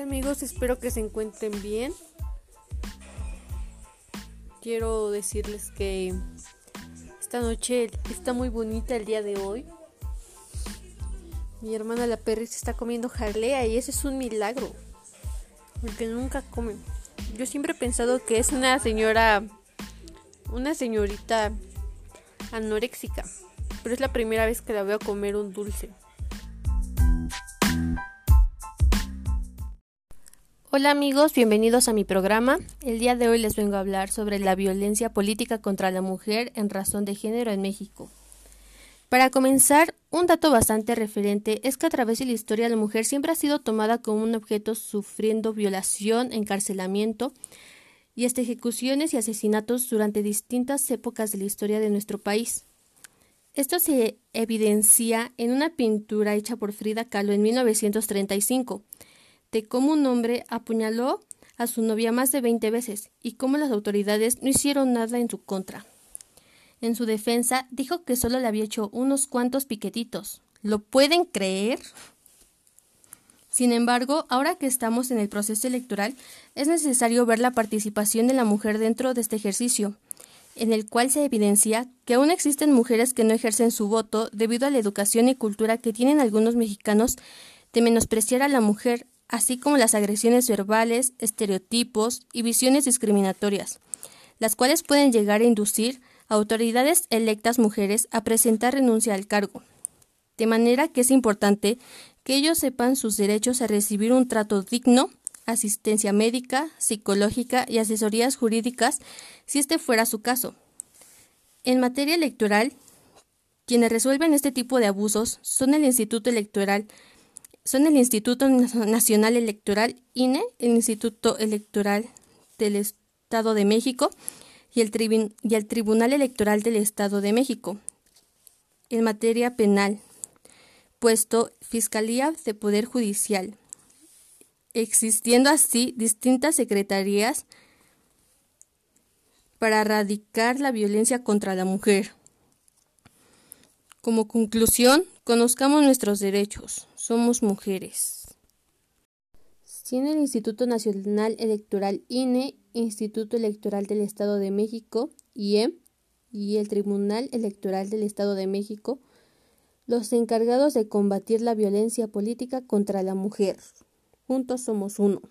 amigos, espero que se encuentren bien. Quiero decirles que esta noche está muy bonita el día de hoy. Mi hermana la perri se está comiendo jalea y ese es un milagro. Porque nunca come. Yo siempre he pensado que es una señora, una señorita anoréxica. Pero es la primera vez que la veo comer un dulce. Hola amigos, bienvenidos a mi programa. El día de hoy les vengo a hablar sobre la violencia política contra la mujer en razón de género en México. Para comenzar, un dato bastante referente es que a través de la historia la mujer siempre ha sido tomada como un objeto sufriendo violación, encarcelamiento y hasta ejecuciones y asesinatos durante distintas épocas de la historia de nuestro país. Esto se evidencia en una pintura hecha por Frida Kahlo en 1935 de cómo un hombre apuñaló a su novia más de 20 veces y cómo las autoridades no hicieron nada en su contra. En su defensa dijo que solo le había hecho unos cuantos piquetitos. ¿Lo pueden creer? Sin embargo, ahora que estamos en el proceso electoral, es necesario ver la participación de la mujer dentro de este ejercicio, en el cual se evidencia que aún existen mujeres que no ejercen su voto debido a la educación y cultura que tienen algunos mexicanos de menospreciar a la mujer así como las agresiones verbales, estereotipos y visiones discriminatorias, las cuales pueden llegar a inducir a autoridades electas mujeres a presentar renuncia al cargo. De manera que es importante que ellos sepan sus derechos a recibir un trato digno, asistencia médica, psicológica y asesorías jurídicas si este fuera su caso. En materia electoral, quienes resuelven este tipo de abusos son el Instituto Electoral son el Instituto Nacional Electoral INE, el Instituto Electoral del Estado de México y el, y el Tribunal Electoral del Estado de México. En materia penal, puesto Fiscalía de Poder Judicial, existiendo así distintas secretarías para erradicar la violencia contra la mujer. Como conclusión, conozcamos nuestros derechos. Somos mujeres. Tiene el Instituto Nacional Electoral INE, Instituto Electoral del Estado de México, IEM, y el Tribunal Electoral del Estado de México, los encargados de combatir la violencia política contra la mujer. Juntos somos uno.